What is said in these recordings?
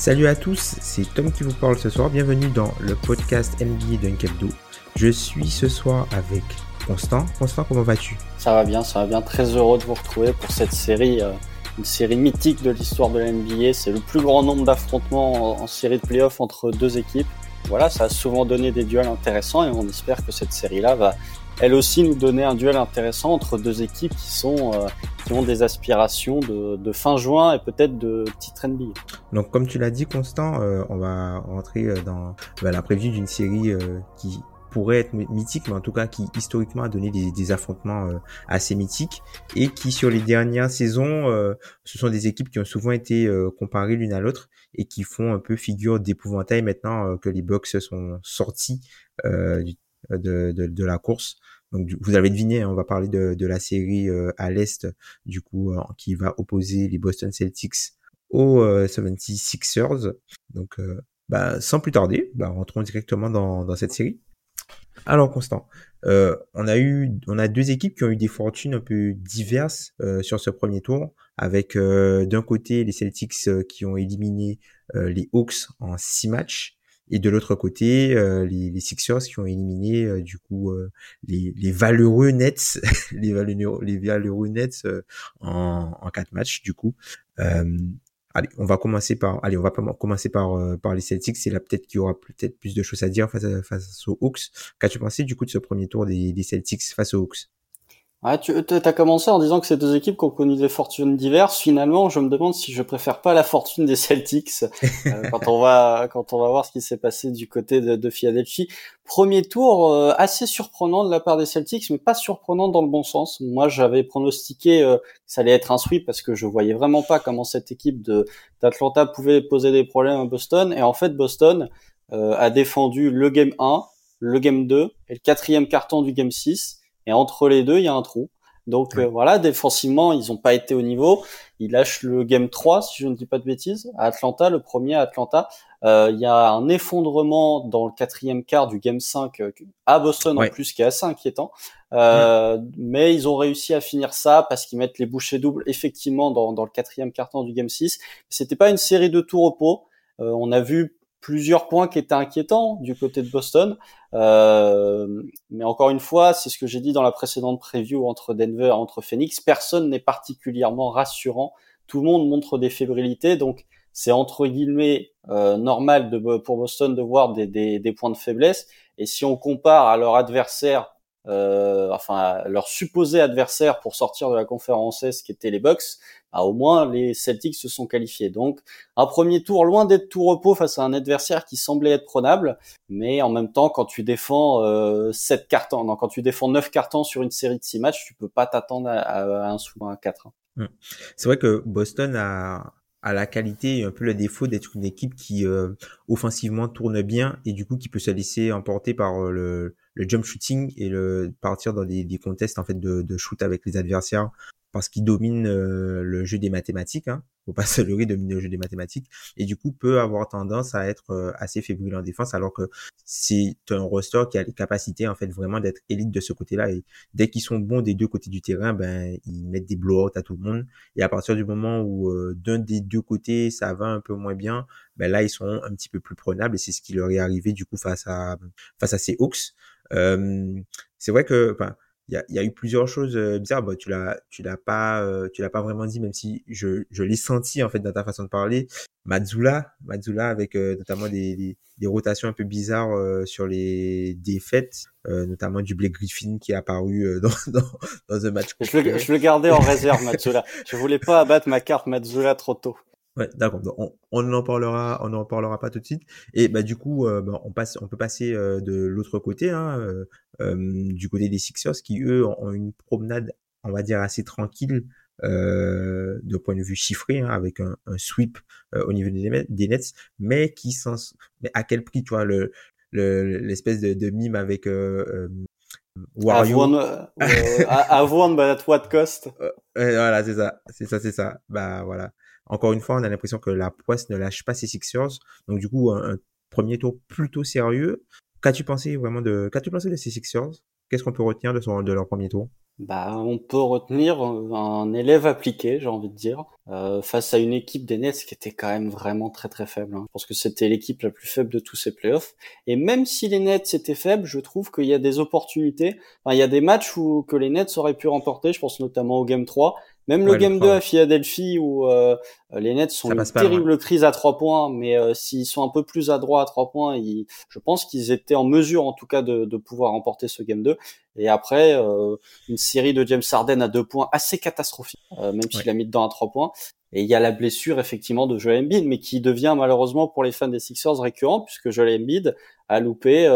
Salut à tous, c'est Tom qui vous parle ce soir. Bienvenue dans le podcast NBA d'Unkebdo. Je suis ce soir avec Constant. Constant, comment vas-tu? Ça va bien, ça va bien. Très heureux de vous retrouver pour cette série, euh, une série mythique de l'histoire de la NBA. C'est le plus grand nombre d'affrontements en, en série de playoffs entre deux équipes. Voilà, ça a souvent donné des duels intéressants et on espère que cette série-là va elle aussi nous donner un duel intéressant entre deux équipes qui sont euh, qui ont des aspirations de, de fin juin et peut-être de titre NBA. Donc comme tu l'as dit Constant, euh, on va rentrer euh, dans bah, la prévue d'une série euh, qui pourrait être mythique, mais en tout cas qui historiquement a donné des, des affrontements euh, assez mythiques et qui sur les dernières saisons, euh, ce sont des équipes qui ont souvent été comparées l'une à l'autre et qui font un peu figure d'épouvantail maintenant que les Bucks sont sortis du de, de, de, la course. Donc vous avez deviné, hein, on va parler de, de la série euh, à l'est, du coup, euh, qui va opposer les Boston Celtics aux 76ers. Euh, Donc bah, sans plus tarder, bah, rentrons directement dans, dans cette série. Alors Constant, euh, on a eu, on a deux équipes qui ont eu des fortunes un peu diverses euh, sur ce premier tour, avec euh, d'un côté les Celtics qui ont éliminé les Hawks en six matchs et de l'autre côté, euh, les, les, Sixers qui ont éliminé euh, du coup euh, les, les, valeureux Nets, les valeureux, les valeureux Nets en, en quatre matchs du coup. allez, on va commencer par, allez, on va commencer par par les Celtics. C'est là peut-être qu'il y aura peut-être plus de choses à dire face, face aux Hawks. Qu'as-tu pensé du coup de ce premier tour des, des Celtics face aux Hawks? Ah, tu as commencé en disant que ces deux équipes qui ont connu des fortunes diverses. Finalement, je me demande si je préfère pas la fortune des Celtics euh, quand on va quand on va voir ce qui s'est passé du côté de, de Philadelphie. Premier tour euh, assez surprenant de la part des Celtics, mais pas surprenant dans le bon sens. Moi, j'avais pronostiqué euh, que ça allait être un sweep parce que je voyais vraiment pas comment cette équipe de d'Atlanta pouvait poser des problèmes à Boston. Et en fait, Boston a défendu le game 1, le game 2 et le quatrième carton du game 6 et entre les deux, il y a un trou. Donc euh, voilà, défensivement, ils n'ont pas été au niveau. Ils lâchent le game 3, si je ne dis pas de bêtises, à Atlanta, le premier à Atlanta. Euh, il y a un effondrement dans le quatrième quart du game 5 euh, à Boston en plus, qui est assez inquiétant. Mais ils ont réussi à finir ça parce qu'ils mettent les bouchées doubles effectivement dans, dans le quatrième quart-temps du game 6. C'était pas une série de tout repos. on a vu plusieurs points qui étaient inquiétants du côté de Boston. Euh, mais encore une fois, c'est ce que j'ai dit dans la précédente preview entre Denver et entre Phoenix. Personne n'est particulièrement rassurant. Tout le monde montre des fébrilités, donc c'est entre guillemets euh, normal de, pour Boston de voir des, des, des, points de faiblesse. Et si on compare à leur adversaire, euh, enfin leur supposé adversaire pour sortir de la conférence S, qui était les Bucks, bah, au moins les Celtics se sont qualifiés. Donc un premier tour loin d'être tout repos face à un adversaire qui semblait être prenable, mais en même temps quand tu défends euh, 7 cartons, non, quand tu défends 9 cartons sur une série de 6 matchs, tu peux pas t'attendre à, un sous un 4. Mmh. C'est vrai que Boston a a la qualité et un peu le défaut d'être une équipe qui euh, offensivement tourne bien et du coup qui peut se laisser emporter par euh, le, le jump shooting et le partir dans des, des contests en fait de, de shoot avec les adversaires parce qu'il domine euh, le jeu des mathématiques, hein, faut pas se leurrer, domine le jeu des mathématiques, et du coup peut avoir tendance à être euh, assez fébrile en défense, alors que c'est un roster qui a les capacités en fait vraiment d'être élite de ce côté-là, et dès qu'ils sont bons des deux côtés du terrain, ben ils mettent des blowouts à tout le monde, et à partir du moment où euh, d'un des deux côtés ça va un peu moins bien, ben là ils sont un petit peu plus prenables, et c'est ce qui leur est arrivé du coup face à face à ces Hawks. c'est vrai que, enfin, il y a, y a, eu plusieurs choses bizarres. Bah, tu l'as, tu l'as pas, tu l'as pas vraiment dit, même si je, je l'ai senti en fait dans ta façon de parler. Mazzula, Mazzula avec notamment des, des, rotations un peu bizarres sur les défaites, notamment du Blake Griffin qui est apparu dans, dans, dans un match. Je le, je le gardais en réserve, Mazzula. je voulais pas abattre ma carte Mazzula trop tôt. D'accord. On, on en parlera, on en parlera pas tout de suite. Et bah du coup, euh, bah, on passe, on peut passer euh, de l'autre côté, hein, euh, du côté des Sixers, qui eux ont une promenade, on va dire assez tranquille de point de vue chiffré, hein, avec un, un sweep au niveau des, des, Nets, mais qui sans, mais à quel prix, tu vois, le l'espèce de, de mime avec Wario. I've but at what cost? voilà, c'est ça, c'est ça, c'est ça. Bah voilà. Encore une fois, on a l'impression que la poisse ne lâche pas ses Sixers. Donc du coup, un, premier tour plutôt sérieux. Qu'as-tu pensé vraiment de qu'as-tu pensé de ces Sixers? Qu'est-ce qu'on peut retenir de, son, de leur premier tour? Bah, on peut retenir un élève appliqué, j'ai envie de dire, euh, face à une équipe des Nets qui était quand même vraiment très très faible. Hein. Je pense que c'était l'équipe la plus faible de tous ces playoffs. Et même si les Nets étaient faibles, je trouve qu'il y a des opportunités. Enfin, il y a des matchs où que les Nets auraient pu remporter. Je pense notamment au Game 3. Même le Game 2 à Philadelphie où euh, les Nets sont une terrible crise à trois points, mais euh, s'ils sont un peu plus adroits à trois points, ils, je pense qu'ils étaient en mesure en tout cas de, de pouvoir remporter ce Game 2. Et après, euh, une série de James Harden à deux points assez catastrophique, même s'il a mis dedans à trois points. Et il y a la blessure effectivement de Joel Embiid, mais qui devient malheureusement pour les fans des Sixers récurrent, puisque Joel Embiid a loupé,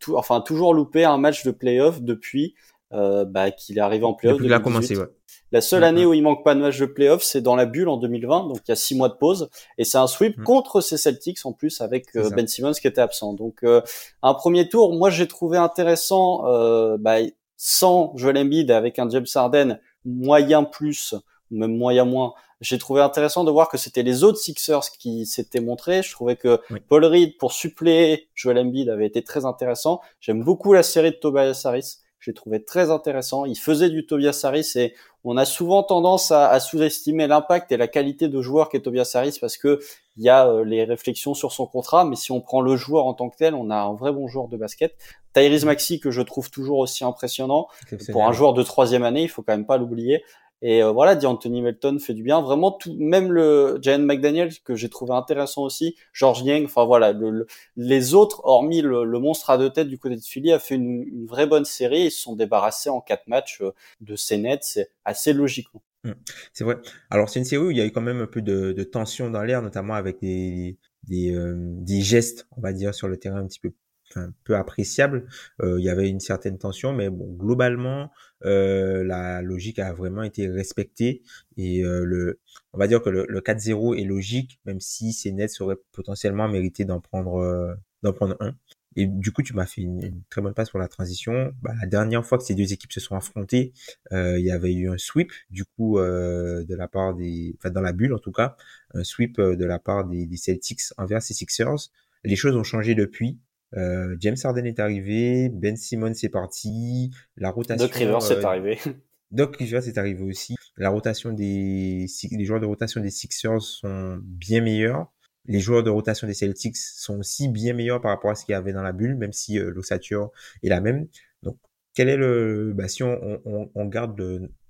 tout, enfin toujours loupé un match de playoff depuis bah, qu'il est arrivé en playoff. Depuis qu'il a commencé, ouais. La seule année où il manque pas de match de playoff, c'est dans la bulle en 2020, donc il y a six mois de pause, et c'est un sweep mm. contre ces Celtics en plus avec euh, Ben Simmons qui était absent. Donc euh, un premier tour, moi j'ai trouvé intéressant, euh, bah, sans Joel Embiid avec un James Harden moyen plus, même moyen moins. J'ai trouvé intéressant de voir que c'était les autres Sixers qui s'étaient montrés. Je trouvais que Paul Reed pour suppléer Joel Embiid avait été très intéressant. J'aime beaucoup la série de Tobias Harris. J'ai trouvé très intéressant. Il faisait du Tobias Harris et on a souvent tendance à, sous-estimer l'impact et la qualité de joueur qu'est Tobias Harris parce que il y a euh, les réflexions sur son contrat, mais si on prend le joueur en tant que tel, on a un vrai bon joueur de basket. Tyrese Maxi que je trouve toujours aussi impressionnant pour un joueur de troisième année, il faut quand même pas l'oublier. Et euh, voilà, D'Anthony Melton fait du bien. Vraiment, tout, même le Jan McDaniel que j'ai trouvé intéressant aussi, George Yang, enfin voilà, le, les autres, hormis le, monstre à deux têtes du côté de Philly, a fait une, une, vraie bonne série. Ils se sont débarrassés en quatre matchs euh, de ces nets, c'est assez logiquement. Mmh. C'est vrai. Alors c'est une série où il y a eu quand même un peu de, de tension dans l'air, notamment avec des, des, euh, des gestes, on va dire, sur le terrain un petit peu un peu appréciable. Euh, il y avait une certaine tension, mais bon, globalement, euh, la logique a vraiment été respectée et euh, le, on va dire que le, 4-0 est logique, même si ces Nets potentiellement mérité d'en prendre, d'en prendre un. Et du coup, tu m'as fait une, très bonne passe pour la transition. Bah, la dernière fois que ces deux équipes se sont affrontées, il y avait eu un sweep, du coup, de la part des, enfin dans la bulle en tout cas, un sweep de la part des, des Celtics envers ces Sixers. Les choses ont changé depuis. Euh, James Harden est arrivé, Ben Simmons est parti, la rotation. Doc Rivers est euh, arrivé. Doc Rivers est arrivé aussi. La rotation des, les joueurs de rotation des Sixers sont bien meilleurs. Les joueurs de rotation des Celtics sont aussi bien meilleurs par rapport à ce qu'il y avait dans la bulle, même si euh, l'ossature est la même. Donc, quel est le, bah, si on, on, on garde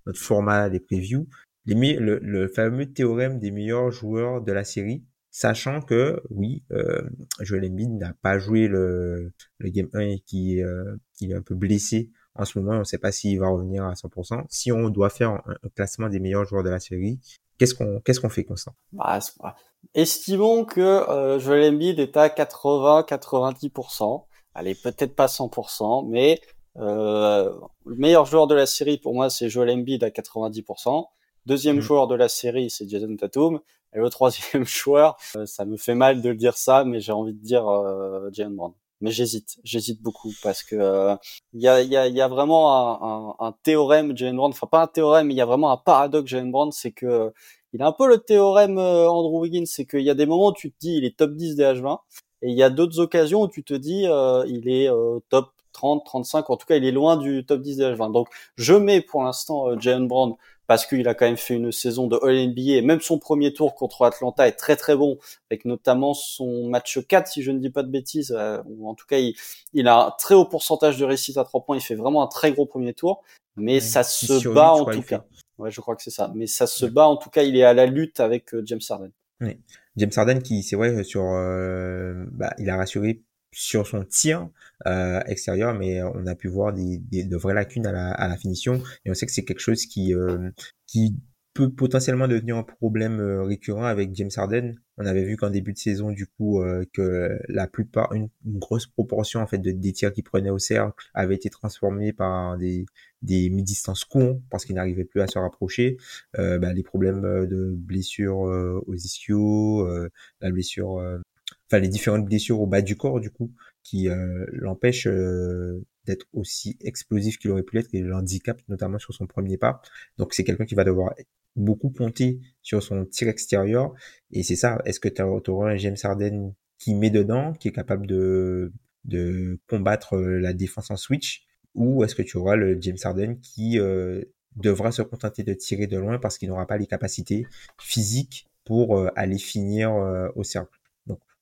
notre format des previews, les, le, le fameux théorème des meilleurs joueurs de la série, sachant que oui, euh, Joel Embiid n'a pas joué le, le game 1 et qui, euh, est un peu blessé en ce moment. On ne sait pas s'il va revenir à 100%. Si on doit faire un, classement des meilleurs joueurs de la série, qu'est-ce qu'on qu'est-ce qu'on fait Constant? Bah, Estimons que euh, Joel Embiid est à 80-90%. Allez, peut-être pas 100%, mais euh, le meilleur joueur de la série pour moi c'est Joel Embiid à 90%. Deuxième mmh. joueur de la série c'est Jason Tatum. Et le troisième joueur, euh, ça me fait mal de le dire ça, mais j'ai envie de dire euh, Jalen Brown. Mais j'hésite, j'hésite beaucoup parce que il euh, y, a, y, a, y, a, vraiment un, un, théorème Jalen Brown, enfin pas un théorème, mais il y a vraiment un paradoxe Jalen Brown, c'est que il a un peu le théorème Andrew Wiggins, c'est qu'il y a des moments où tu te dis il est top 10 des H20, et il y a d'autres occasions où tu te dis il est top 30, 35, en tout cas il est loin du top 10 des H20. Donc je mets pour l'instant Jalen Brown parce qu'il a quand même fait une saison de All NBA et même son premier tour contre Atlanta est très très bon, avec notamment son match 4 si je ne dis pas de bêtises, euh, ou en tout cas il, il, a un très haut pourcentage de réussite à trois points, il fait vraiment un très gros premier tour, mais ça se bat en tout cas. Ouais, je crois que c'est ça. Mais ça se bat en tout cas, il est à la lutte avec euh, James Harden. James Harden qui, c'est vrai, sur, euh, bah, il a rassuré sur son tir euh, extérieur, mais on a pu voir des, des, de vraies lacunes à la, à la finition. Et on sait que c'est quelque chose qui, euh, qui peut potentiellement devenir un problème euh, récurrent avec James Harden. On avait vu qu'en début de saison, du coup, euh, que la plupart, une, grosse proportion en fait de, des tirs qu'il prenait au cercle avait été transformés par des, des mi-distances courts parce qu'il n'arrivait plus à se rapprocher. Euh, bah, les problèmes de blessures aux ischios, la blessure enfin les différentes blessures au bas du corps du coup qui euh, l'empêchent euh, d'être aussi explosif qu'il aurait pu l'être et l'handicap notamment sur son premier pas. Donc c'est quelqu'un qui va devoir beaucoup compter sur son tir extérieur et c'est ça. Est-ce que tu auras un James Harden qui met dedans, qui est capable de de combattre euh, la défense en switch? Ou est-ce que tu auras le James Harden qui devra se contenter de tirer de loin parce qu'il n'aura pas les capacités physiques pour aller finir au cercle?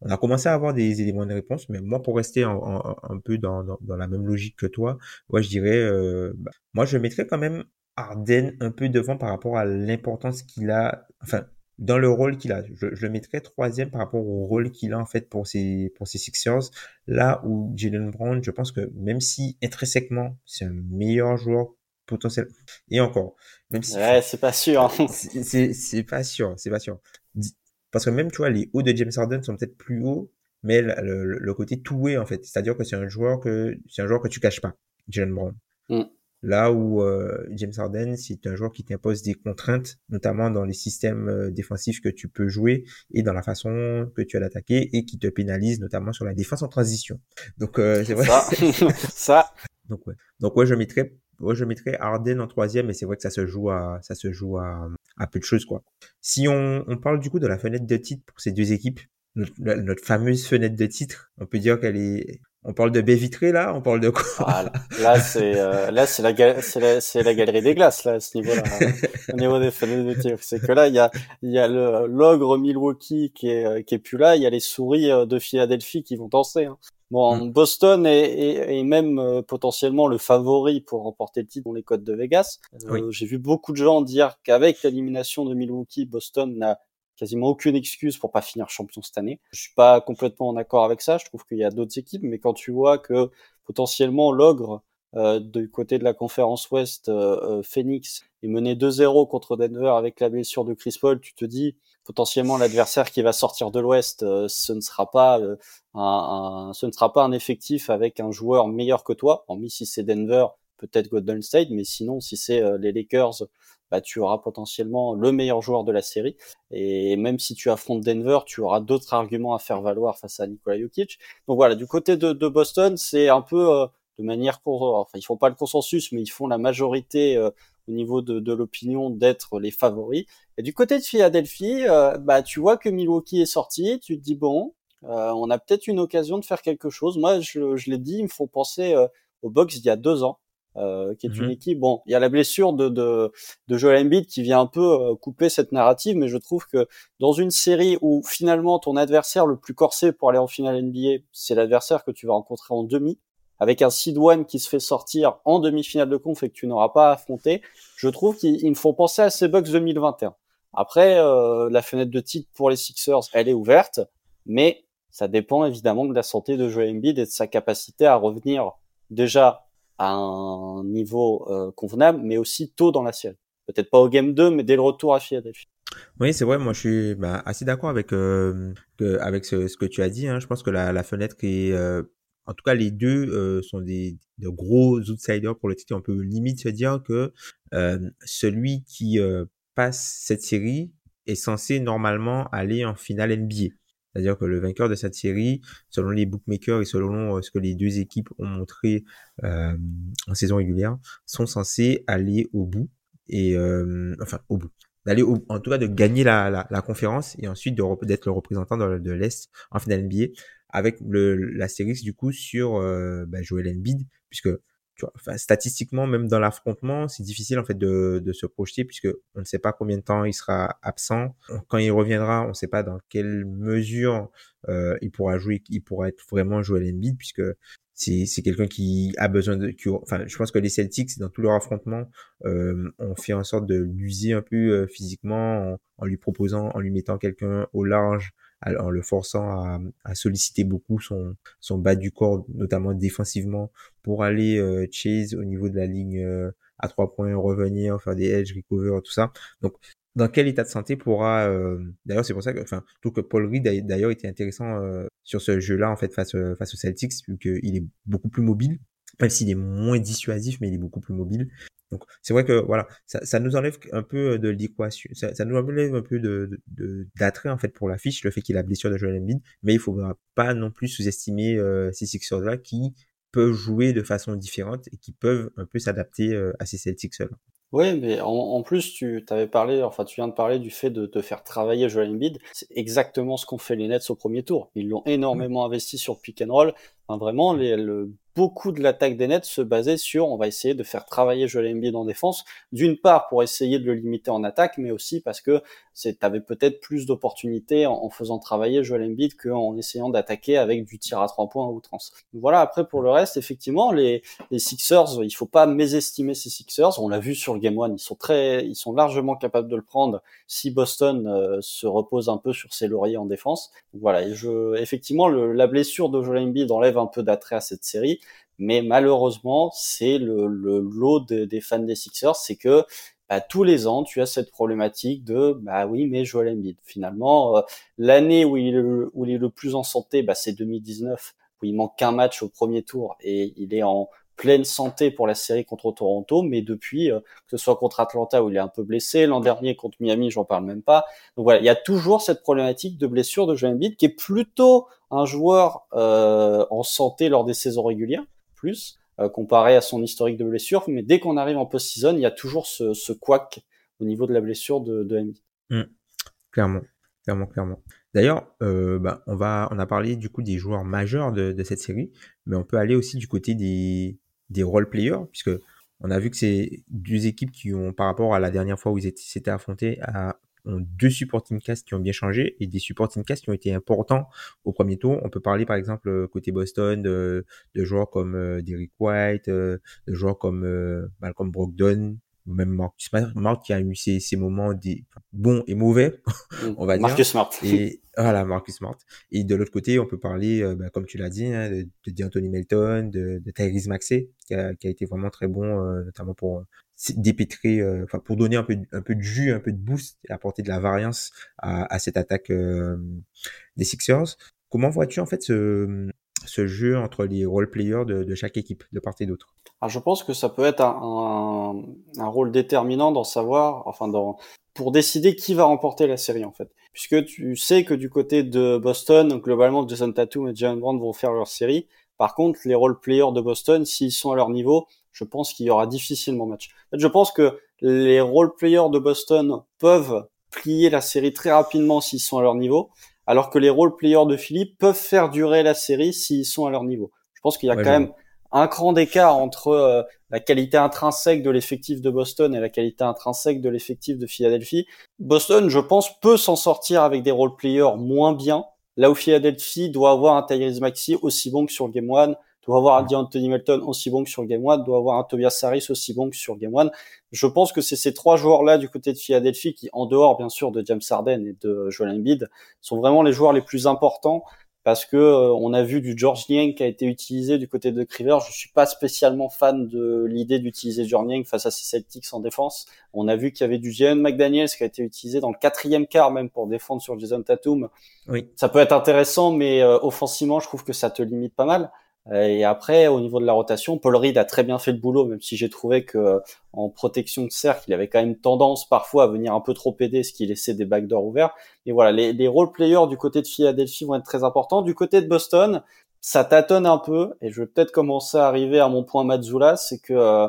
On a commencé à avoir des éléments de réponse, mais moi, pour rester un peu dans, dans, la même logique que toi, ouais, je dirais, euh, bah, moi, je mettrais quand même Arden un peu devant par rapport à l'importance qu'il a, enfin, dans le rôle qu'il a. Je, le mettrais troisième par rapport au rôle qu'il a en fait pour ses pour ses Sixers. Là où Jalen Brown, je pense que même si intrinsèquement c'est un meilleur joueur potentiel et encore, même si ouais, c'est pas sûr. C'est pas sûr, c'est pas sûr. Parce que même, tu vois, les hauts de James Harden sont peut-être plus hauts, mais le, le, côté toué, en fait. C'est-à-dire que c'est un joueur que, c'est un joueur que tu caches pas, Jalen Brown. Mm. Là où euh, James Harden, c'est un joueur qui t'impose des contraintes, notamment dans les systèmes euh, défensifs que tu peux jouer et dans la façon que tu as d'attaquer et qui te pénalise notamment sur la défense en transition. Donc euh, c'est vrai. Ça. ça. Donc ouais. Donc ouais, je mettrais moi, je mettrais Arden en troisième, mais c'est vrai que ça se joue à, ça se joue à, à peu de choses, quoi. Si on, parle du coup de la fenêtre de titre pour ces deux équipes, notre, fameuse fenêtre de titre, on peut dire qu'elle est, on parle de baie vitrée là, on parle de quoi? Là, c'est euh, la, galerie des glaces là à ce niveau-là, au niveau des fenêtres de tir. C'est que là il y a le l'ogre Milwaukee qui est qui est plus là, il y a les souris euh, de Philadelphie qui vont danser. Hein. Bon, mm. Boston est, même euh, potentiellement le favori pour remporter le titre dans les codes de Vegas. Euh, j'ai vu beaucoup de gens dire qu'avec l'élimination de Milwaukee, Boston n'a quasiment aucune excuse pour pas finir champion cette année. Je suis pas complètement en accord avec ça. Je trouve qu'il y a d'autres équipes, mais quand tu vois que potentiellement l'ogre euh, du côté de la conférence Ouest, Phoenix est mené 2-0 contre Denver avec la blessure de Chris Paul, tu te dis potentiellement l'adversaire qui va sortir de l'Ouest, euh, ce ne sera pas euh, un, ce ne sera pas un effectif avec un joueur meilleur que toi, hormis si c'est Denver, peut-être Golden State, mais sinon si c'est euh, les Lakers, bah, tu auras potentiellement le meilleur joueur de la série. Et même si tu affrontes Denver, tu auras d'autres arguments à faire valoir face à Nikola Jokic. Donc voilà, du côté de, de Boston, c'est un peu de manière, enfin ils font pas le consensus, mais ils font la majorité au niveau de, de l'opinion d'être les favoris. Et du côté de Philadelphie, euh, bah tu vois que Milwaukee est sorti, tu te dis bon, euh, on a peut-être une occasion de faire quelque chose. Moi, je, je l'ai dit, il me faut penser euh, au box il y a deux ans. Euh, qui est une mhm. équipe. Bon, il y a la blessure de, de, de Joel Embiid qui vient un peu couper cette narrative, mais je trouve que dans une série où finalement ton adversaire le plus corsé pour aller en finale NBA, c'est l'adversaire que tu vas rencontrer en demi, avec un seed one qui se fait sortir en demi-finale de conf et que tu n'auras pas affronté, je trouve qu'il me faut penser à ces Bucks 2021. Après, euh, la fenêtre de titre pour les Sixers, elle est ouverte, mais ça dépend évidemment de la santé de Joel Embiid et de sa capacité à revenir déjà à un niveau euh, convenable, mais aussi tôt dans la série. Peut-être pas au game 2, mais dès le retour à Philadelphie. Oui, c'est vrai. Moi, je suis bah, assez d'accord avec euh, avec ce, que tu as dit. Hein. Je pense que la, la fenêtre est euh, en tout cas, les deux euh, sont des de gros outsiders pour le titre. On peut limite se dire que euh, celui qui euh, passe cette série est censé normalement aller en finale NBA. C'est-à-dire que le vainqueur de cette série, selon les bookmakers et selon ce que les deux équipes ont montré en saison régulière, sont censés aller au bout et enfin au bout d'aller en tout cas de gagner la, la, conférence et ensuite d'être le représentant de l'Est en finale NBA avec le, la série du coup sur euh, bah, Joel Embiid puisque tu vois, statistiquement, même dans l'affrontement, c'est difficile en fait de, de se projeter puisque on ne sait pas combien de temps il sera absent. Quand il reviendra, on ne sait pas dans quelle mesure euh, il pourra jouer, il pourra être vraiment joué à l'Embiid puisque c'est c'est quelqu'un qui a besoin de qui, enfin je pense que les Celtics dans tous leurs affrontements euh, ont fait en sorte de l'user un peu euh, physiquement en, en, lui proposant en lui mettant quelqu'un au large en le forçant à, à, solliciter beaucoup son, son bas du corps, notamment défensivement, pour aller euh, chase au niveau de la ligne euh, à trois points, revenir, faire des edge, recover, tout ça. Donc, dans quel état de santé pourra euh, d'ailleurs c'est pour ça que enfin tout que Paul Reed d'ailleurs était intéressant sur ce jeu-là en fait face face aux Celtics vu qu'il est beaucoup plus mobile même s'il est moins dissuasif mais il est beaucoup plus mobile donc c'est vrai que voilà, ça, ça, nous enlève un peu de l'équation, ça, nous enlève un peu de d'attrait en fait pour l'affiche, le fait qu'il a blessure de Joel Embiid, mais il faudra pas non plus sous-estimer euh, ces Sixers là qui peuvent jouer de façon différente et qui peuvent un peu s'adapter euh, à ces Celtics là. Oui, mais en, plus, tu t'avais parlé, enfin, tu viens de parler du fait de faire travailler Joel Embiid. C'est exactement ce qu'ont fait les Nets au premier tour. Ils l'ont énormément investi sur pick and roll. Vraiment, les, le beaucoup de l'attaque des Nets se basait sur on va essayer de faire travailler Joel Embiid en défense, d'une part pour essayer de le limiter en attaque, mais aussi parce que c'est avais peut-être plus d'opportunités en, faisant travailler Joel Embiid qu'en essayant d'attaquer avec du tir à trois points à outrance. Voilà, après pour le reste, effectivement, les, les Sixers, il faut pas mésestimer ces Sixers. On l'a vu sur le Game One, ils sont très, ils sont largement capables de le prendre si Boston euh, se repose un peu sur ses lauriers en défense. voilà, et je, effectivement, le, la blessure de Joel Embiid enlève un peu d'attrait à cette série mais malheureusement, c'est le, lot des fans des Sixers, c'est que bah, tous les ans, tu as cette problématique de bah oui, mais Joel Embiid. Finalement, euh, l'année où il, est le, où il est le plus en santé, bah, c'est 2019, où il manque qu'un match au premier tour et il est en pleine santé pour la série contre Toronto, mais depuis, euh, que ce soit contre Atlanta où il est un peu blessé, l'an dernier contre Miami, j'en parle même pas. Donc voilà, il y a toujours cette problématique de blessure de Joel Embiid qui est plutôt un joueur euh, en santé lors des saisons régulières plus, euh, comparé à son historique de blessure. Mais dès qu'on arrive en post-season, il y a toujours ce, ce couac au niveau de la blessure de, de mmh. Clairement, clairement, clairement. D'ailleurs, euh, bah, on va, on a parlé du coup des joueurs majeurs de, de, cette série, mais on peut aller aussi du côté des, des role players, puisque on a vu que c'est deux équipes qui ont, par rapport à la dernière fois où ils s'étaient affrontés, à ont deux supporting casts qui ont bien changé et des supporting casts qui ont été importants au premier tour. On peut parler par exemple euh, côté Boston de, de joueurs comme euh, Derrick White, euh, de joueurs comme euh, Malcolm Brogdon, même Marcus Smart qui a eu ses, ses moments des bons et mauvais, mm. on va dire. Marcus Smart. Et voilà, Marcus Smart. Et de l'autre côté, on peut parler, bah, comme tu l'as dit, hein, de, de D'Anthony Melton, de, de Tyrese Maxey, qui a, qui a été vraiment très bon, notamment pour dépêtrer, euh, enfin pour donner un peu, un peu de jus, un peu de boost et apporter de la variance à, à cette attaque euh, des Sixers. Comment vois-tu en fait ce, ce jeu entre les role players de, chaque équipe, de part et d'autre je pense que ça peut être un, rôle déterminant dans savoir, enfin dans pour décider qui va remporter la série en fait, puisque tu sais que du côté de Boston, globalement Jason Tatum et Jalen Brown vont faire leur série. Par contre, les role players de Boston, s'ils sont à leur niveau, je pense qu'il y aura difficilement match. Je pense que les role players de Boston peuvent plier la série très rapidement s'ils sont à leur niveau, alors que les role players de Philippe peuvent faire durer la série s'ils sont à leur niveau. Je pense qu'il y a quand même un cran d'écart entre euh, la qualité intrinsèque de l'effectif de Boston et la qualité intrinsèque de l'effectif de Philadelphie. Boston, je pense, peut s'en sortir avec des role players moins bien, là où Philadelphie doit avoir un Tyrese Maxi aussi bon que sur le Game One, doit avoir un Anthony Melton aussi bon que sur Game One, doit avoir un Tobias Harris aussi bon que sur Game One. Je pense que c'est ces trois joueurs-là du côté de Philadelphie qui, en dehors bien sûr de James Harden et de Joel Embiid, sont vraiment les joueurs les plus importants parce que euh, on a vu du George Niang qui a été utilisé du côté de Criver. Je suis pas spécialement fan de l'idée d'utiliser George Niang face à ces Celtics en défense. On a vu qu'il y avait du Jalen McDaniels qui a été utilisé dans le quatrième quart même pour défendre sur Jason Tatum. Oui. Ça peut être intéressant, mais euh, offensivement, je trouve que ça te limite pas mal. Euh, et après, au niveau de la rotation, Paul Reed a très bien fait le boulot, même si j'ai trouvé que euh, en protection de cercle, il avait quand même tendance parfois à venir un peu trop aider, ce qui laissait des backdoors ouverts. Et voilà, les, les role players du côté de Philadelphie vont être très importants. Du côté de Boston, ça tâtonne un peu, et je vais peut-être commencer à arriver à mon point Mazzula, c'est que euh,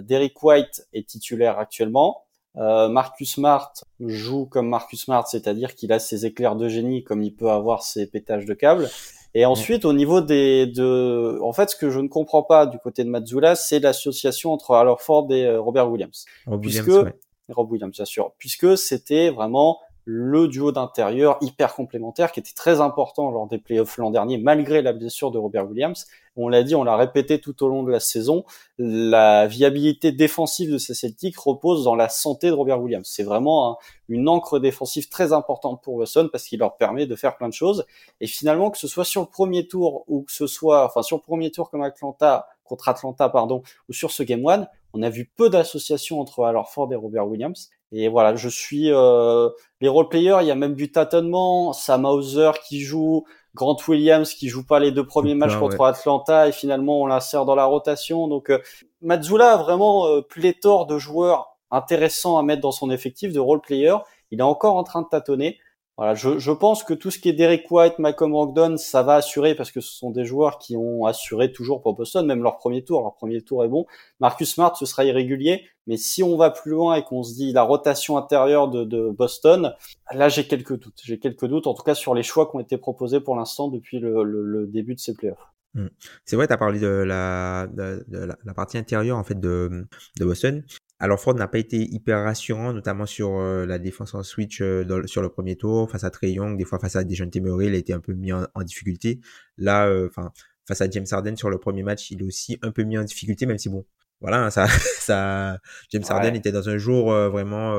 Derek White est titulaire actuellement. Euh, Marcus Smart joue comme Marcus Smart, c'est-à-dire qu'il a ses éclairs de génie comme il peut avoir ses pétages de câbles. Et ensuite, au niveau des, de, en fait, ce que je ne comprends pas du côté de Mazzula, c'est l'association entre Ford et euh, Robert Williams. Rob puisque, Williams, ouais. Rob Williams, bien sûr. Puisque c'était vraiment le duo d'intérieur hyper complémentaire qui était très important lors des playoffs l'an dernier, malgré la blessure de Robert Williams. On l'a dit, on l'a répété tout au long de la saison, la viabilité défensive de ces Celtics repose dans la santé de Robert Williams. C'est vraiment une encre défensive très importante pour Boston parce qu'il leur permet de faire plein de choses. Et finalement, que ce soit sur le premier tour ou que ce soit, enfin sur le premier tour comme Atlanta, contre Atlanta, pardon, ou sur ce Game One, on a vu peu d'associations entre Al Ford et Robert Williams. Et voilà, je suis euh, les role players. Il y a même du tâtonnement. Sam Hauser qui joue, Grant Williams qui joue pas les deux premiers matchs contre Atlanta et finalement on l'insère dans la rotation. Donc euh, Mazzula a vraiment euh, pléthore de joueurs intéressants à mettre dans son effectif de role player. Il est encore en train de tâtonner. Voilà, je, je, pense que tout ce qui est Derek White, Malcolm Brogdon, ça va assurer parce que ce sont des joueurs qui ont assuré toujours pour Boston, même leur premier tour. Leur premier tour est bon. Marcus Smart, ce sera irrégulier, mais si on va plus loin et qu'on se dit la rotation intérieure de, de Boston, là j'ai quelques doutes. J'ai quelques doutes, en tout cas sur les choix qui ont été proposés pour l'instant depuis le, le, le, début de ces playoffs. Hmm. C'est vrai, tu as parlé de la, de, la, partie intérieure en fait de, de Boston. Alors Ford n'a pas été hyper rassurant, notamment sur euh, la défense en switch euh, dans, sur le premier tour, face à Trey Young, des fois face à Dejounte Murray, il a été un peu mis en, en difficulté. Là, euh, enfin face à James Harden sur le premier match, il est aussi un peu mis en difficulté, même si bon, voilà, hein, ça, ça, James ouais. Harden était dans un jour vraiment,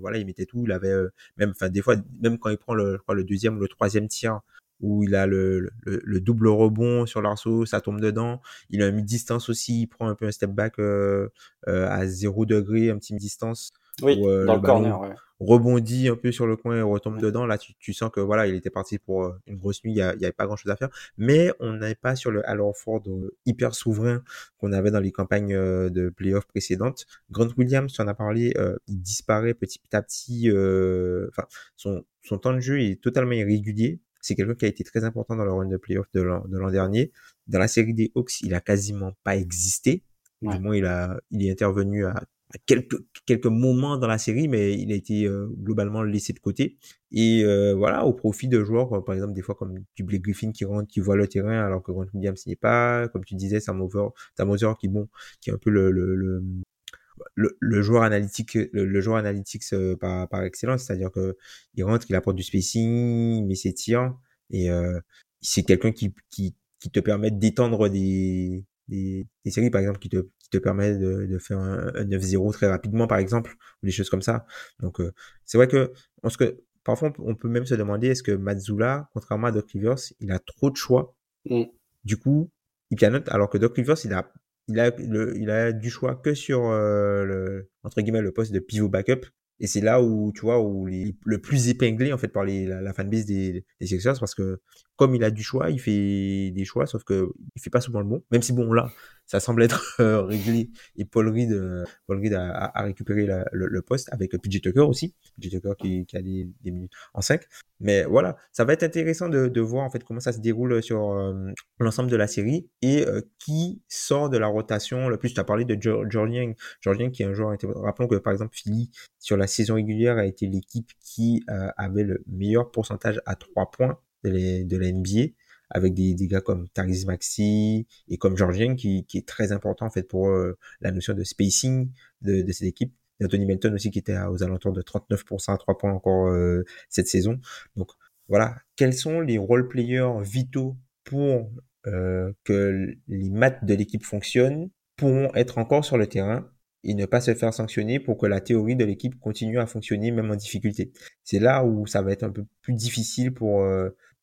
voilà, il mettait tout, il avait même, enfin des fois, même quand il prend le, je crois, le deuxième ou le troisième tir où il a le, le, le, double rebond sur l'arceau, ça tombe dedans. Il a un mi-distance aussi, il prend un peu un step back euh, euh, à 0 degré, un petit mi-distance. Oui, où, euh, dans le, le corner, ouais. rebondit un peu sur le coin et retombe ouais. dedans. Là, tu, tu, sens que voilà, il était parti pour euh, une grosse nuit, il n'y avait pas grand-chose à faire. Mais on n'est pas sur le Al Ford euh, hyper souverain qu'on avait dans les campagnes de playoffs précédentes. Grant Williams, tu en as parlé, il disparaît petit à petit. Enfin, son, son temps de jeu est totalement irrégulier c'est quelqu'un qui a été très important dans le run de playoff de l'an dernier. Dans la série des Hawks, il a quasiment pas existé. Ouais. Du moins, il a, il est intervenu à, à, quelques, quelques moments dans la série, mais il a été euh, globalement laissé de côté. Et euh, voilà, au profit de joueurs, par exemple, des fois comme du Blake Griffin qui rentre, qui voit le terrain, alors que Grant Williams n'y est pas. Comme tu disais, Sam Over qui, bon, qui est un peu le, le, le le, le, joueur analytique, le, le joueur analytics euh, par, par excellence, c'est-à-dire que il rentre, il apporte du spacing, il met ses tirs et euh, c'est quelqu'un qui, qui, qui te permet d'étendre des, des, des, séries, par exemple, qui te, qui te permet de, de faire un, un 9-0 très rapidement, par exemple, ou des choses comme ça. Donc, euh, c'est vrai que, parce que parfois, on peut même se demander est-ce que Mazzula, contrairement à Doc Rivers, il a trop de choix. Mm. Du coup, il pianote, alors que Doc Rivers, il a il a le, il a du choix que sur euh, le entre guillemets le poste de pivot backup. Et c'est là où tu vois où les, le plus épinglé en fait par les, la, la fanbase des, des Sixers parce que comme il a du choix il fait des choix sauf que il fait pas souvent le bon. Même si bon là ça semble être euh, réglé et Paul Reed euh, Paul Reed a, a, récupéré la, le, le, poste avec PJ Tucker aussi. PJ Tucker qui, qui a des, des, minutes en 5 mais voilà ça va être intéressant de, de voir en fait comment ça se déroule sur euh, l'ensemble de la série et euh, qui sort de la rotation. Le plus tu as parlé de Jordan Jordan qui est un joueur rappelons que par exemple Philly sur la saison régulière a été l'équipe qui euh, avait le meilleur pourcentage à 3 points de, les, de la NBA avec des, des gars comme Tariz Maxi et comme Georgien qui, est très important en fait pour euh, la notion de spacing de, cette équipe. Anthony Melton aussi qui était aux alentours de 39% à 3 points encore euh, cette saison. Donc voilà, quels sont les role players vitaux pour euh, que les maths de l'équipe fonctionnent pourront être encore sur le terrain et ne pas se faire sanctionner pour que la théorie de l'équipe continue à fonctionner même en difficulté? C'est là où ça va être un peu plus difficile pour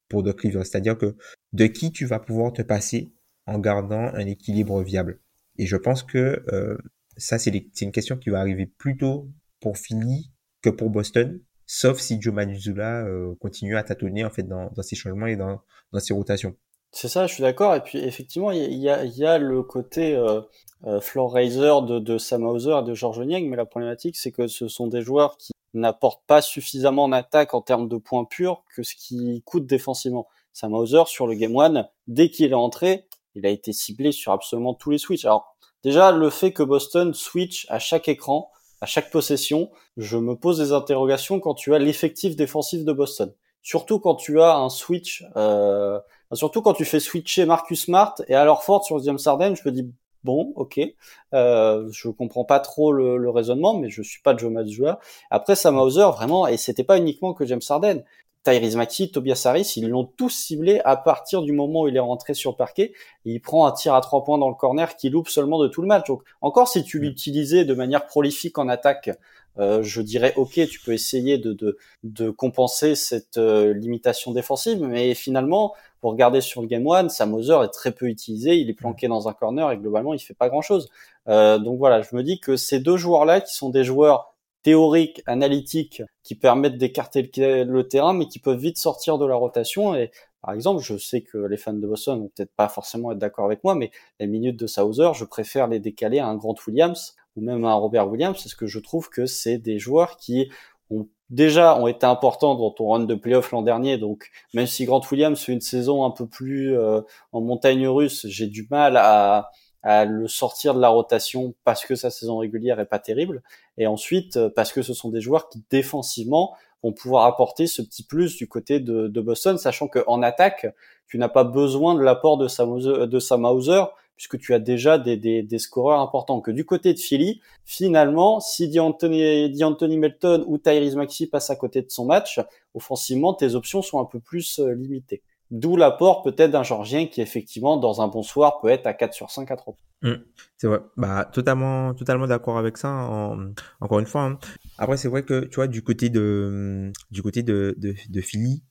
pour Doc Rivers. C'est-à-dire que de qui tu vas pouvoir te passer en gardant un équilibre viable. Et je pense que euh, ça, c'est une question qui va arriver plus tôt pour Philly que pour Boston, sauf si Joe Manzula euh, continue à tâtonner en fait dans, ses changements et dans, dans ses rotations. C'est ça, je suis d'accord. Et puis effectivement, il y a, y a, le côté euh, euh, floor raiser de, de Sam Hauser et de George Niang, mais la problématique, c'est que ce sont des joueurs qui n'apporte pas suffisamment en attaque en termes de points purs que ce qui coûte défensivement. Sam Hauser, sur le Game One, dès qu'il est entré, il a été ciblé sur absolument tous les switches. Alors, déjà, le fait que Boston switch à chaque écran, à chaque possession, je me pose des interrogations quand tu as l'effectif défensif de Boston. Surtout quand tu as un switch, euh, surtout quand tu fais switcher Marcus Smart et alors Ford sur James Harden, je me dis bon, ok, euh, je comprends pas trop le, raisonnement, mais je suis pas Joe joueur. Après Sam Hauser, vraiment, et c'était pas uniquement que James Harden. Tyrese Maxey, Tobias Harris, ils l'ont tous ciblé à partir du moment où il est rentré sur le parquet. Et il prend un tir à trois points dans le corner qui loupe seulement de tout le match. Donc encore si tu l'utilisais de manière prolifique en attaque, euh, je dirais ok, tu peux essayer de, de, de compenser cette euh, limitation défensive, mais finalement, pour regarder sur le game one, Sam Hauser est très peu utilisé, il est planqué dans un corner et globalement il fait pas grand chose. Euh, donc voilà, je me dis que ces deux joueurs-là, qui sont des joueurs théoriques, analytiques, qui permettent d'écarter le, terrain, mais qui peuvent vite sortir de la rotation. Et par exemple, je sais que les fans de Boston vont peut-être pas forcément être d'accord avec moi, mais les minutes de Sauser, je préfère les décaler à un Grant Williams ou même à un Robert Williams, parce que je trouve que c'est des joueurs qui ont déjà ont été importants dans ton run de playoff l'an dernier. Donc même si Grant Williams fait une saison un peu plus euh, en montagne russe, j'ai du mal à à le sortir de la rotation parce que sa saison régulière est pas terrible, et ensuite euh, parce que ce sont des joueurs qui défensivement vont pouvoir apporter ce petit plus du côté de, de Boston, sachant qu'en attaque, tu n'as pas besoin de l'apport de Sam, de Sam Hauser, puisque tu as déjà des, des, des, scoreurs importants. Que du côté de Philly, finalement, si D'Anthony, Anthony Melton ou Tyrese Maxey passent à côté de son match, offensivement, tes options sont un peu plus euh, limitées. D'où l'apport peut-être d'un Georgien qui effectivement dans un bon soir peut être à 4 sur 5 à 3. Mmh, c'est vrai. Bah totalement totalement d'accord avec ça encore une fois. Hein. Après c'est vrai que tu vois du côté de du côté de de, de Philly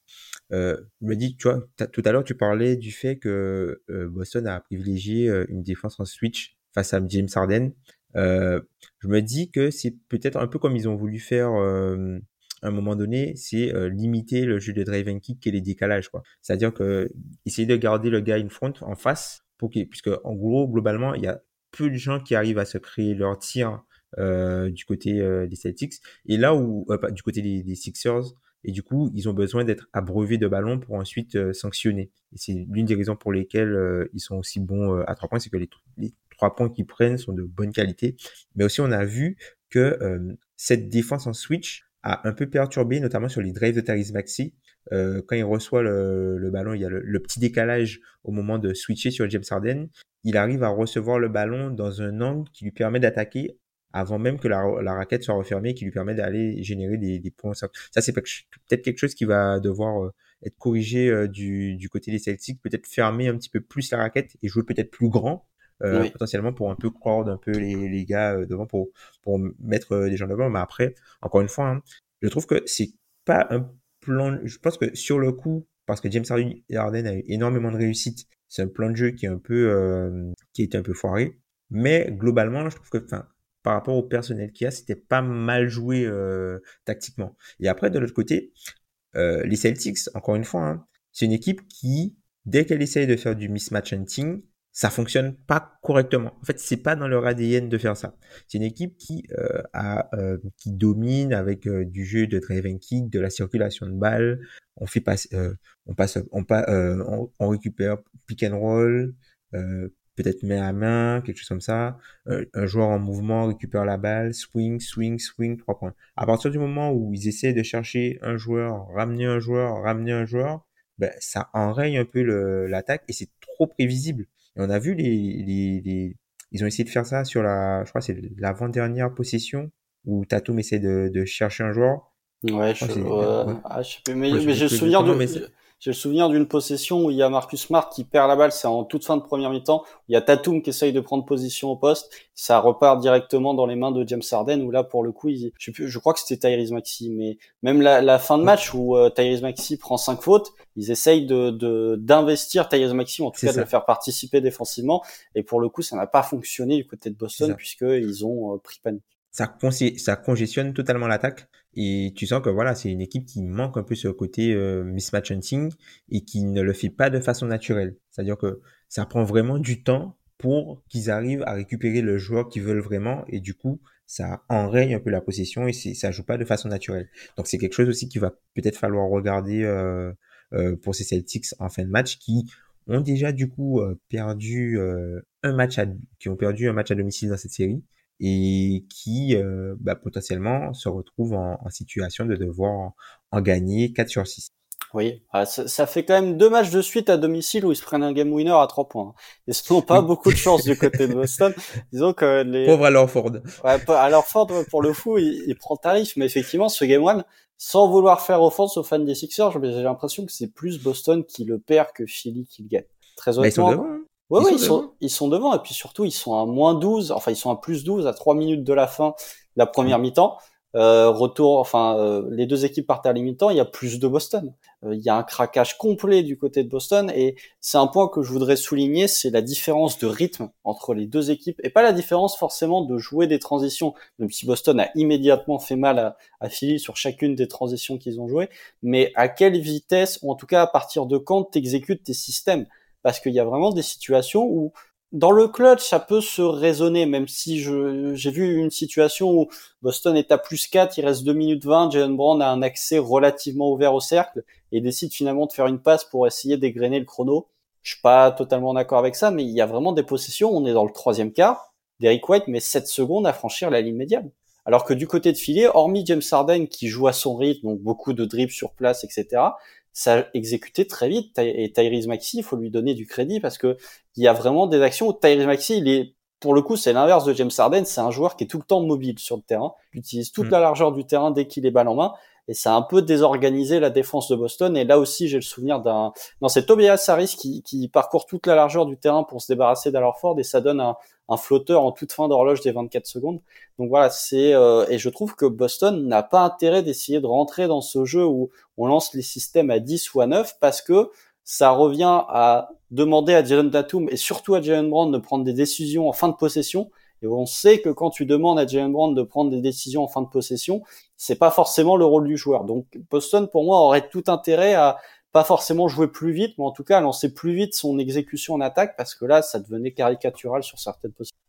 euh, je me dis tu vois tout à l'heure tu parlais du fait que euh, Boston a privilégié euh, une défense en switch face à James Harden. Euh, je me dis que c'est peut-être un peu comme ils ont voulu faire à un moment donné, c'est limiter le jeu de drive and kick et les décalages, quoi. C'est-à-dire que essayer de garder le gars in front, en face, pour qu'il, puisque en gros, globalement, il y a peu de gens qui arrivent à se créer leur tir du côté des Celtics et là où du côté des, Sixers et du coup ils ont besoin d'être abreuvés de ballons pour ensuite sanctionner et c'est l'une des raisons pour lesquelles ils sont aussi bons à trois points c'est que les, trois points qu'ils prennent sont de bonne qualité mais aussi on a vu que cette défense en switch a un peu perturbé, notamment sur les drives de Tyrese Maxi. Euh, quand il reçoit le, le ballon, il y a le, petit décalage au moment de switcher sur James Harden. Il arrive à recevoir le ballon dans un angle qui lui permet d'attaquer avant même que la, la, raquette soit refermée, qui lui permet d'aller générer des, des points. Ça, c'est peut-être quelque chose qui va devoir euh, être corrigé euh, du, du côté des Celtics, peut-être fermer un petit peu plus la raquette et jouer peut-être plus grand euh, potentiellement pour un peu croire un peu les, les gars euh, devant pour pour mettre euh, des gens devant. Mais après encore une fois hein, je trouve que c'est pas un plan je pense que sur le coup parce que James Harden a eu énormément de réussite c'est un plan de jeu qui est un peu qui était un peu foiré. Mais globalement je trouve que enfin par rapport au personnel qu'il y a c'était pas mal joué tactiquement et après de l'autre côté les Celtics encore une fois hein, c'est une équipe qui dès qu'elle essaye de faire du mismatch hunting ça fonctionne pas correctement. En fait, c'est pas dans leur ADN de faire ça. C'est une équipe qui euh, a euh, qui domine avec euh, du jeu de drive and kick, de la circulation de balles. On fait pas, on passe, on, on, on, récupère pick and roll, peut-être main à main, quelque chose comme ça. un joueur en mouvement récupère la balle, swing, swing, swing, trois points. À partir du moment où ils essaient de chercher un joueur, ramener un joueur, ramener un joueur, ben, ça enraye un peu l'attaque et c'est trop prévisible. Et on a vu les, les, les, ils ont essayé de faire ça sur la, je crois c'est l'avant-dernière possession où Tatum essaie de, de chercher un joueur. Ouais, je, euh, ah, je sais plus, mais, mais, je me souviens de, j'ai le souvenir d'une possession où il y a Marcus Smart qui perd la balle, c'est en toute fin de première mi-temps. Il y a Tatum qui essaye de prendre position au poste, ça repart directement dans les mains de James Harden où là pour le coup, il, je, je crois que c'était Tyrese Maxi, mais même la, la fin de match où euh, Tyrese Maxi prend cinq fautes, ils essayent de d'investir Tyrese Maxi, en tout cas de le faire participer défensivement, et pour le coup, ça n'a pas fonctionné du côté de Boston puisque ils ont euh, pris panique. Ça, ça congestionne totalement l'attaque et tu sens que voilà c'est une équipe qui manque un peu ce côté euh, mismatch hunting et qui ne le fait pas de façon naturelle. C'est à dire que ça prend vraiment du temps pour qu'ils arrivent à récupérer le joueur qu'ils veulent vraiment et du coup ça enraye un peu la possession et ça joue pas de façon naturelle. Donc c'est quelque chose aussi qu'il va peut-être falloir regarder euh, euh, pour ces Celtics en fin de match qui ont déjà du coup euh, perdu un match qui ont perdu un match à domicile dans cette série et qui euh, bah, potentiellement se retrouvent en, situation de devoir en, gagner 4 sur 6. Oui, ah, ça, fait quand même deux matchs de suite à domicile où ils se prennent un game winner à trois points. Ils n'ont pas beaucoup de chance du côté de Boston. Disons que les... Pauvre alors Ford. Ouais, alors Ford, pour le fou, il, prend tarif, mais effectivement, ce game one, sans vouloir faire offense aux fans des Sixers, j'ai l'impression que c'est plus Boston qui le perd que Philly qui le gagne. Très honnêtement. ils sont devant. Hein. Ouais, ils, sont, ils, sont, devant. Et puis surtout, ils sont à moins 12, enfin, ils sont à plus 12 à 3 minutes de la fin de la première mi-temps. Euh, retour, enfin, euh, les deux équipes partent à mi-temps, il y a plus de Boston. Euh, il y a un craquage complet du côté de Boston et c'est un point que je voudrais souligner, c'est la différence de rythme entre les deux équipes et pas la différence forcément de jouer des transitions, même si Boston a immédiatement fait mal à, à Philly sur chacune des transitions qu'ils ont jouées, mais à quelle vitesse ou en tout cas à partir de quand tu exécutes tes systèmes? Parce qu'il y a vraiment des situations où dans le clutch, ça peut se raisonner, même si j'ai vu une situation où Boston est à plus 4, il reste 2 minutes 20, Jalen Brown a un accès relativement ouvert au cercle et décide finalement de faire une passe pour essayer d'égrener le chrono. Je suis pas totalement d'accord avec ça, mais il y a vraiment des possessions, on est dans le troisième quart, Derek White met 7 secondes à franchir la ligne médiane. Alors que du côté de filet, hormis James Harden qui joue à son rythme, donc beaucoup de dribbles sur place, etc., ça a exécuté très vite. Et Tyrese Maxi, il faut lui donner du crédit parce que il y a vraiment des actions où Tyrese Maxi, il est, pour le coup, c'est l'inverse de James Harden. C'est un joueur qui est tout le temps mobile sur le terrain. Il utilise toute mm. la largeur du terrain dès qu'il est balle en main. Et ça a un peu désorganisé la défense de Boston. Et là aussi, j'ai le souvenir d'un, non, c'est Tobias Harris qui, qui parcourt toute la largeur du terrain pour se débarrasser d'Alorford et ça donne un, un flotteur en toute fin d'horloge des 24 secondes. Donc voilà, c'est euh, et je trouve que Boston n'a pas intérêt d'essayer de rentrer dans ce jeu où on lance les systèmes à 10 ou à 9 parce que ça revient à demander à Jalen Tatum et surtout à Jalen Brown de prendre des décisions en fin de possession. Et on sait que quand tu demandes à Jalen Brown de prendre des décisions en fin de possession, c'est pas forcément le rôle du joueur. Donc Boston, pour moi, aurait tout intérêt à pas forcément jouer plus vite, mais en tout cas lancer plus vite son exécution en attaque parce que là, ça devenait caricatural sur certaines possibilités.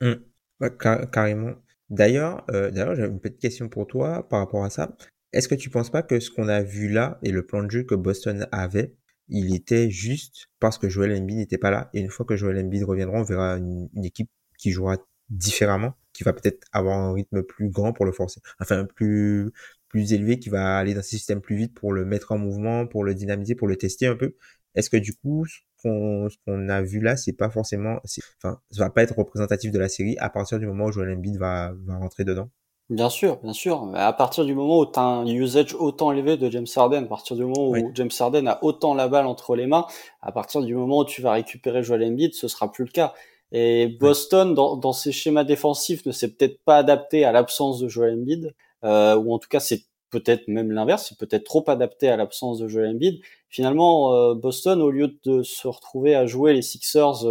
Mmh. carrément. D'ailleurs, euh, d'ailleurs, j'ai une petite question pour toi par rapport à ça. Est-ce que tu penses pas que ce qu'on a vu là et le plan de jeu que Boston avait, il était juste parce que Joel Embiid n'était pas là et une fois que Joel Embiid reviendra, on verra une équipe qui jouera différemment, qui va peut-être avoir un rythme plus grand pour le forcer, enfin plus plus élevé qui va aller dans ce système plus vite pour le mettre en mouvement, pour le dynamiser, pour le tester un peu. Est-ce que du coup, ce qu'on a vu là, c'est pas forcément, enfin, ça va pas être représentatif de la série à partir du moment où Joel Embiid va, va rentrer dedans? Bien sûr, bien sûr. À partir du moment où tu as un usage autant élevé de James Harden, à partir du moment où James Harden a autant la balle entre les mains, à partir du moment où tu vas récupérer Joel Embiid, ce sera plus le cas. Et Boston, dans, dans ses schémas défensifs, ne s'est peut-être pas adapté à l'absence de Joel Embiid euh, ou en tout cas c'est peut-être même l'inverse, c'est peut-être trop adapté à l'absence de Joel Embiid. Finalement, euh, Boston, au lieu de se retrouver à jouer les Sixers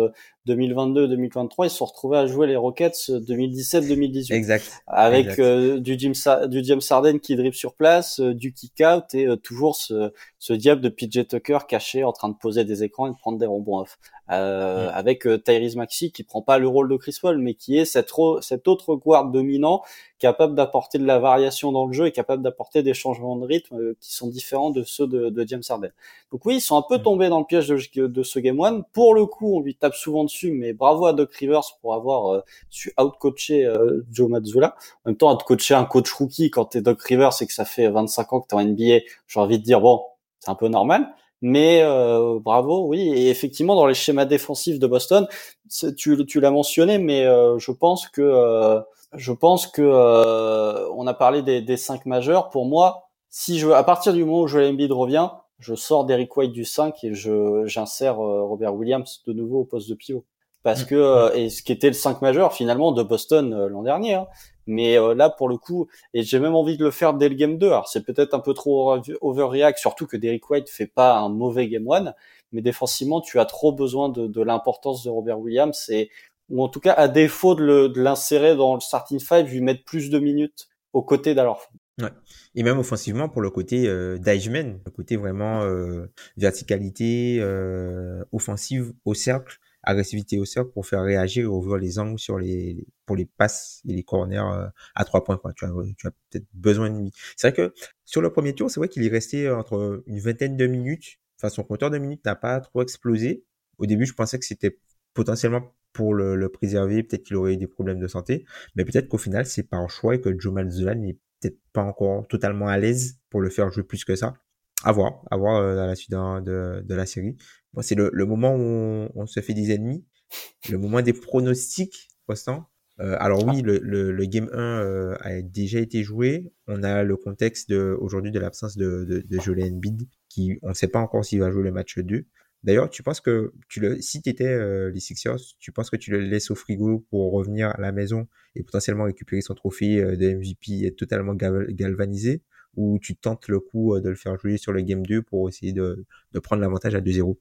2022-2023, euh, ils se sont retrouvés à jouer les Rockets 2017-2018. Exact. Avec du, James, du James Harden qui dribble sur place, du kick-out et toujours ce, ce diable de PJ Tucker caché en train de poser des écrans et de prendre des rebonds off. Euh, avec euh, Tyrese Maxi qui prend pas le rôle de Chris Paul, mais qui est cette cet autre guard dominant capable d'apporter de la variation dans le jeu et capable d'apporter des changements de rythme euh, qui sont différents de ceux de, de, James Harden. Donc oui, ils sont un peu tombés dans le piège de, de, ce game one. Pour le coup, on lui tape souvent dessus, mais bravo à Doc Rivers pour avoir euh, su outcoacher Joe Mazzulla. En même temps, outcoacher un coach rookie quand t'es Doc Rivers et que ça fait 25 ans que t'es en NBA, j'ai envie de dire bon, c'est un peu normal. Mais euh, bravo, oui. Et effectivement, dans les schémas défensifs de Boston, tu, tu l'as mentionné, mais euh, je pense que euh, je pense que on a parlé des, des cinq majeurs. Pour moi, si je, à partir du moment où Joel Embiid revient, je sors d'Eric White du 5 et je j'insère Robert Williams de nouveau au poste de pivot. Parce mm. que et ce qui était le 5 majeur finalement de Boston l'an dernier, hein, mais euh, là, pour le coup, et j'ai même envie de le faire dès le game 2. Alors, c'est peut-être un peu trop overreact, surtout que Derrick White fait pas un mauvais game 1. Mais défensivement, tu as trop besoin de, de l'importance de Robert Williams. Et, ou en tout cas, à défaut de l'insérer dans le starting five, lui mettre plus de minutes aux côtés. Ouais. Et même offensivement pour le côté euh, le côté vraiment euh, verticalité euh, offensive au cercle agressivité au cercle pour faire réagir et ouvrir les angles sur les pour les passes et les corners euh, à trois points quoi. Tu as tu as peut-être besoin de C'est vrai que sur le premier tour, c'est vrai qu'il est resté entre une vingtaine de minutes. Enfin, son compteur de minutes n'a pas trop explosé. Au début, je pensais que c'était potentiellement pour le, le préserver, peut-être qu'il aurait eu des problèmes de santé, mais peut-être qu'au final, c'est par choix et que Joe Malzola n'est peut-être pas encore totalement à l'aise pour le faire jouer plus que ça. à voir, à voir euh, à la suite de, de, la série. C'est le, moment où on, se fait des ennemis, le moment des pronostics, Constant. Euh, alors oui, le, le, game 1 euh, a déjà été joué. On a le contexte aujourd'hui de l'absence de, de, de qui on ne sait pas encore s'il va jouer le match 2. D'ailleurs, tu penses que tu le, si tu étais euh, les Sixers, tu penses que tu le laisses au frigo pour revenir à la maison et potentiellement récupérer son trophée euh, de MVP et totalement galvanisé? Ou tu tentes le coup euh, de le faire jouer sur le game 2 pour essayer de, de prendre l'avantage à 2-0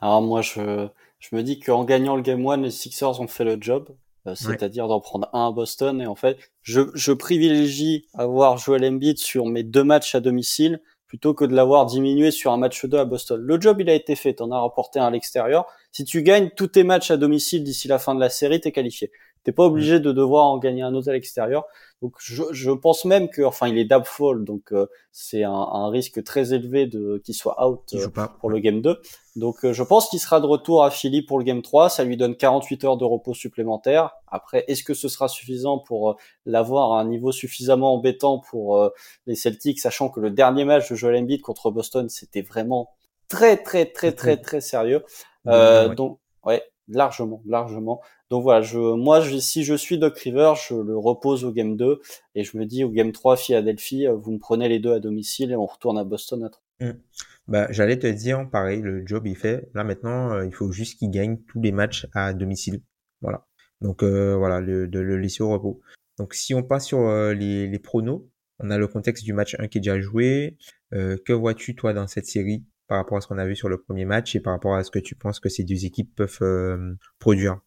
Alors moi, je, je me dis qu'en gagnant le game 1, les Sixers ont fait le job, c'est-à-dire d'en prendre un à Boston. Et en fait, je, je privilégie avoir Joel Embiid sur mes deux matchs à domicile plutôt que de l'avoir diminué sur un match 2 à Boston. Le job, il a été fait, t'en as rapporté un à l'extérieur. Si tu gagnes tous tes matchs à domicile d'ici la fin de la série, t'es qualifié. T'es pas obligé de devoir en gagner un autre à l'extérieur. Donc je, je, pense même que, enfin, il est fall, donc euh, c'est un, un, risque très élevé de qu'il soit out euh, pour le game 2. Donc euh, je pense qu'il sera de retour à Philly pour le game 3. Ça lui donne 48 heures de repos supplémentaires. Après, est-ce que ce sera suffisant pour l'avoir à un niveau suffisamment embêtant pour les Celtics, sachant que le dernier match de Joel Embiid contre Boston, c'était vraiment très très très très très sérieux. Donc ouais, largement, largement. Donc voilà, je, moi, je, si je suis Doc River, je le repose au game 2 et je me dis au game 3, Philadelphie, euh, vous me prenez les deux à domicile et on retourne à Boston à 3. Mmh. Bah, j'allais te dire, pareil, le job est fait. Là maintenant, euh, il faut juste qu'il gagne tous les matchs à domicile. Voilà. Donc euh, voilà, le, de le laisser au repos. Donc si on passe sur les, les pronos, on a le contexte du match 1 qui est déjà joué. que vois-tu toi dans cette série? Par rapport à ce qu'on a vu sur le premier match et par rapport à ce que tu penses que ces deux équipes peuvent produire?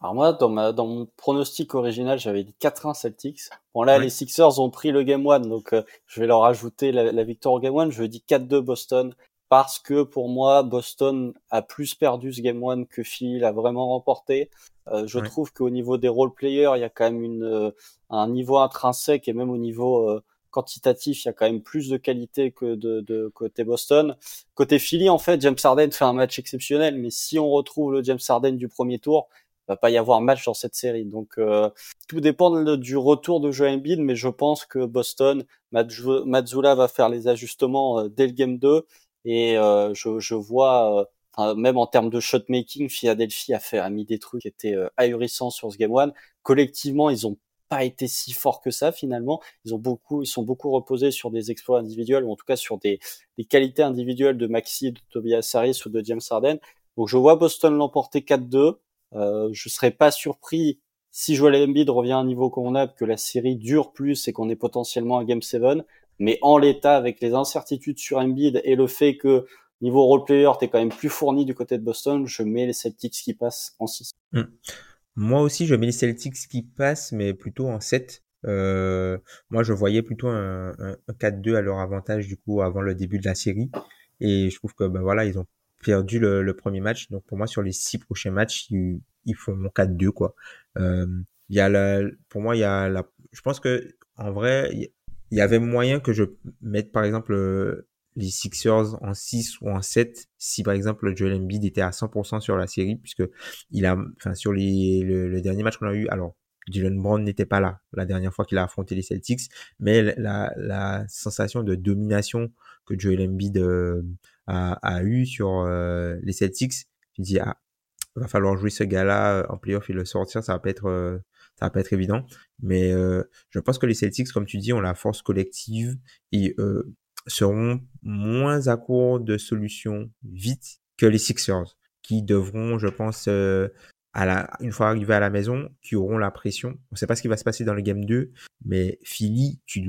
Alors moi, dans, ma, dans mon pronostic original, j'avais dit 4-1 Celtics. Bon là, les Sixers ont pris le Game 1, donc euh, je vais leur ajouter la, la, victoire au Game 1. Je dis 4-2 Boston, parce que pour moi, Boston a plus perdu ce Game 1 que Phil a vraiment remporté. Euh, je trouve qu'au niveau des role players, il y a quand même une, euh, un niveau intrinsèque et même au niveau euh, quantitatif, il y a quand même plus de qualité que de, de, côté Boston. Côté Philly, en fait, James Harden fait un match exceptionnel, mais si on retrouve le James Harden du premier tour, va pas y avoir match dans cette série. Donc euh, tout dépend du retour de Joel Embiid, mais je pense que Boston, Mazzula va faire les ajustements euh, dès le game 2 et euh, je, je, vois même en termes de shot making, Philadelphie a fait a mis des trucs qui étaient ahurissants sur ce game 1. Collectivement, ils ont pas été si forts que ça finalement. Ils ont beaucoup, ils sont beaucoup reposés sur des exploits individuels ou en tout cas sur des, des qualités individuelles de Maxi, de Tobias Harris ou de James Harden. Donc je vois Boston l'emporter 4-2. Euh, je serais pas surpris si Joel Embiid revient à un niveau convenable, que la série dure plus et qu'on est potentiellement à Game 7. Mais en l'état, avec les incertitudes sur Embiid et le fait que niveau role player, t'es quand même plus fourni du côté de Boston, je mets les Celtics qui passent en 6. Hmm. Moi aussi, je mets les Celtics qui passent, mais plutôt en 7. Euh, moi, je voyais plutôt un, un, 4-2 à leur avantage du coup avant le début de la série. Et je trouve que ben voilà, ils ont perdu le, le, premier match. Donc pour moi, sur les six prochains matchs, ils, ils font 4-2 quoi. Euh, il y a la, pour moi, il y a la, je pense que en vrai, il y avait moyen que je mette par exemple euh, les Sixers en 6 ou en 7 si par exemple Joel Embiid était à 100% sur la série puisque il a enfin sur le, dernier match qu'on a eu alors Dylan Brown n'était pas là la dernière fois qu'il a affronté les Celtics mais la, sensation de domination que Joel Embiid euh, a, a eu sur euh, les Celtics, tu dis ah, va falloir jouer ce gars-là euh, en playoff et le sortir, ça va pas être ça va pas être évident. Mais je pense que les Celtics, comme tu dis, ont la force collective et seront moins à court de solutions vite que les Sixers, qui devront, je pense, à la, une fois arrivés à la maison, qui auront la pression. On ne sait pas ce qui va se passer dans le game 2, mais Philly, tu,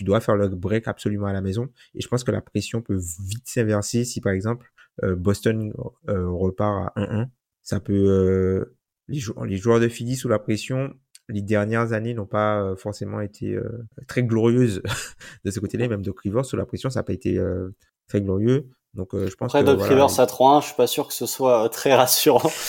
dois faire le break absolument à la maison. Et je pense que la pression peut vite s'inverser si, par exemple, euh, Boston euh, repart à 1-1. Ça peut... Euh, les, les, joueurs de Philly sous la pression, les dernières années n'ont pas forcément été très glorieuses de ce côté-là. Même de Rivers sous la pression, ça n'a pas été très glorieux. Donc je pense Après, Doc Rivers à 3-1, je suis pas sûr que ce soit très rassurant.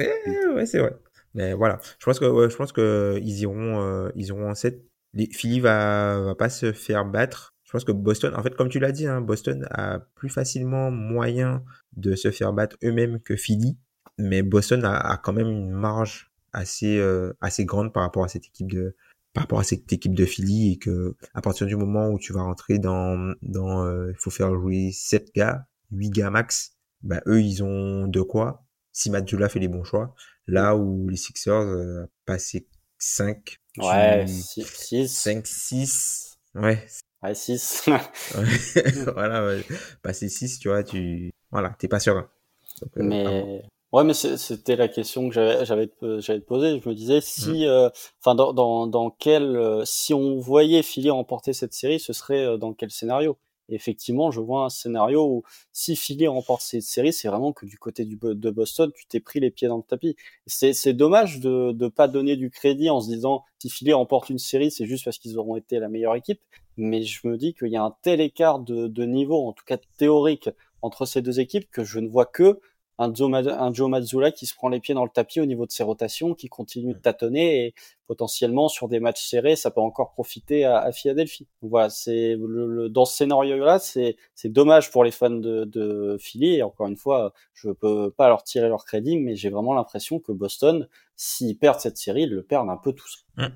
Eh, ouais, c'est vrai. Mais voilà, je pense que je pense que ils iront euh, ils iront en 7. Les, Philly va va pas se faire battre. Je pense que Boston, en fait, comme tu l'as dit, hein, Boston a plus facilement moyen de se faire battre eux-mêmes que Philly, mais Boston a, a, quand même une marge assez euh, assez grande par rapport à cette équipe de par rapport à cette équipe de Philly et que à partir du moment où tu vas rentrer dans dans il faut faire jouer 7 gars, 8 gars max, bah eux ils ont de quoi si Matjula fait les bons choix. Là où les Sixers euh, passé 5 Ouais, 6 5 6 ouais Ouais, 6. voilà, ouais. passer 6, tu vois, tu voilà, t'es pas sûr. Euh, mais ouais, mais c'était la question que j'avais j'avais j'avais posée. Je me disais si, mm. euh, enfin, dans, dans dans quel, si on voyait Philly remporter cette série, ce serait dans quel scénario? Effectivement, je vois un scénario où si Philly remporte cette série, c'est vraiment que du côté du, de Boston, tu t'es pris les pieds dans le tapis. C'est dommage de ne pas donner du crédit en se disant si Philly remporte une série, c'est juste parce qu'ils auront été la meilleure équipe. Mais je me dis qu'il y a un tel écart de, de niveau, en tout cas théorique, entre ces deux équipes que je ne vois que un Joe, un Joe Mazzulla qui se prend les pieds dans le tapis au niveau de ses rotations, qui continue de tâtonner et potentiellement sur des matchs serrés, ça peut encore profiter à, à Philadelphie. voilà, c'est le, dans ce scénario-là, c'est c'est dommage pour les fans de, de Philly. Et encore une fois, je peux pas leur tirer leur crédit, mais j'ai vraiment l'impression que Boston, s'ils perdent cette série, ils le perdent un peu tous. Mmh.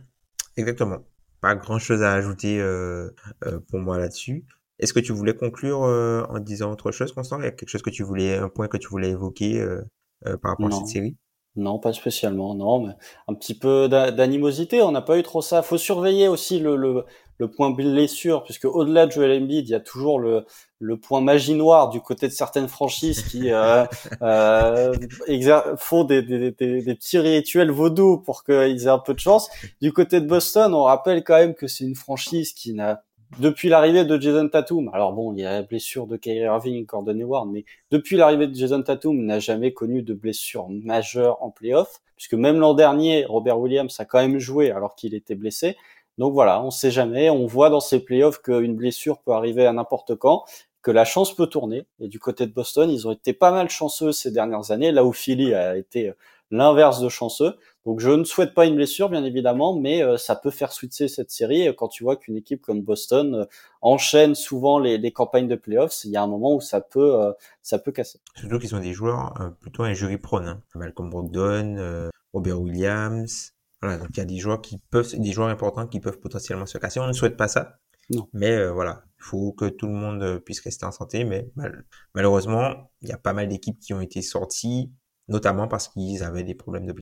Exactement. Pas grand-chose à ajouter euh, euh, pour moi là-dessus. Est-ce que tu voulais conclure euh, en disant autre chose, Constant? Il y a quelque chose que tu voulais, un point que tu voulais évoquer euh, euh, par rapport à cette série? Non, pas spécialement. Non, mais un petit peu d'animosité. On n'a pas eu trop ça. Faut surveiller aussi le, le, le point blessure, puisque au-delà de Joel Embiid, il y a toujours le, le point magie noire du côté de certaines franchises qui euh, euh, font des, des, des, des, petits rituels vaudous pour qu'ils aient un peu de chance. Du côté de Boston, on rappelle quand même que c'est une franchise qui n'a depuis l'arrivée de Jason Tatum, alors bon, il y a la blessure de Kyrie Irving, Gordon Hayward, mais depuis l'arrivée de Jason Tatum, n'a jamais connu de blessure majeure en playoff, puisque même l'an dernier, Robert Williams a quand même joué alors qu'il était blessé. Donc voilà, on sait jamais. On voit dans ces playoffs qu'une blessure peut arriver à n'importe quand, que la chance peut tourner. Et du côté de Boston, ils ont été pas mal chanceux ces dernières années, là où Philly a été l'inverse de chanceux. Donc je ne souhaite pas une blessure, bien évidemment, mais euh, ça peut faire switcher cette série euh, quand tu vois qu'une équipe comme Boston euh, enchaîne souvent les, les, campagnes de playoffs. Il y a un moment où ça peut, ça peut casser. Surtout qu'ils sont des joueurs plutôt injury prone. Hein. Malcolm Brogdon, Robert Williams. Voilà, donc il y a des joueurs qui peuvent, des joueurs importants qui peuvent potentiellement se casser. On ne souhaite pas ça. Non. Mais voilà, il faut que tout le monde puisse rester en santé. Mais malheureusement, il y a pas mal d'équipes qui ont été sorties, notamment parce qu'ils avaient des problèmes de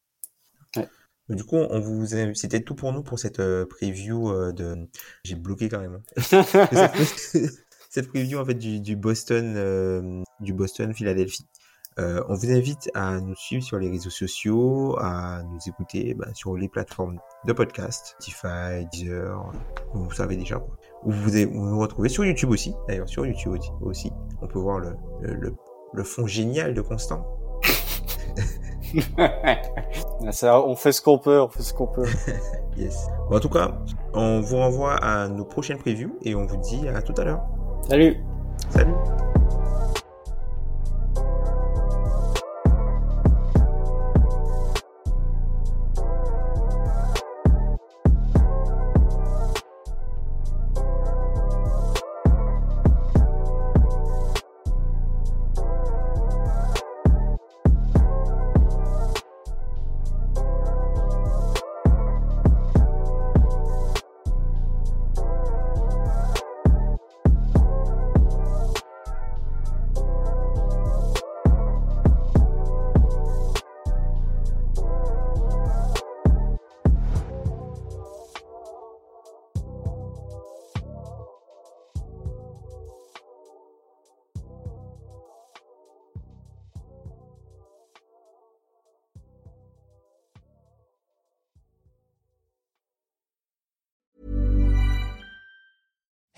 du coup, on vous c'était tout pour nous pour cette euh, preview euh, de. J'ai bloqué carrément. cette preview en fait du, du Boston, euh, du Boston Philadelphie. on vous invite à nous suivre sur les réseaux sociaux, à nous écouter bah, sur les plateformes de podcast, Spotify, Deezer, vous savez déjà quoi. Vous, vous, vous nous retrouvez sur YouTube aussi, d'ailleurs sur YouTube aussi. On peut voir le, le, le fond génial de Constant. on fait ce qu'on peut, on fait ce qu'on peut. yes. Bon, en tout cas, on vous renvoie à nos prochaines previews et on vous dit à tout à l'heure. Salut. Salut.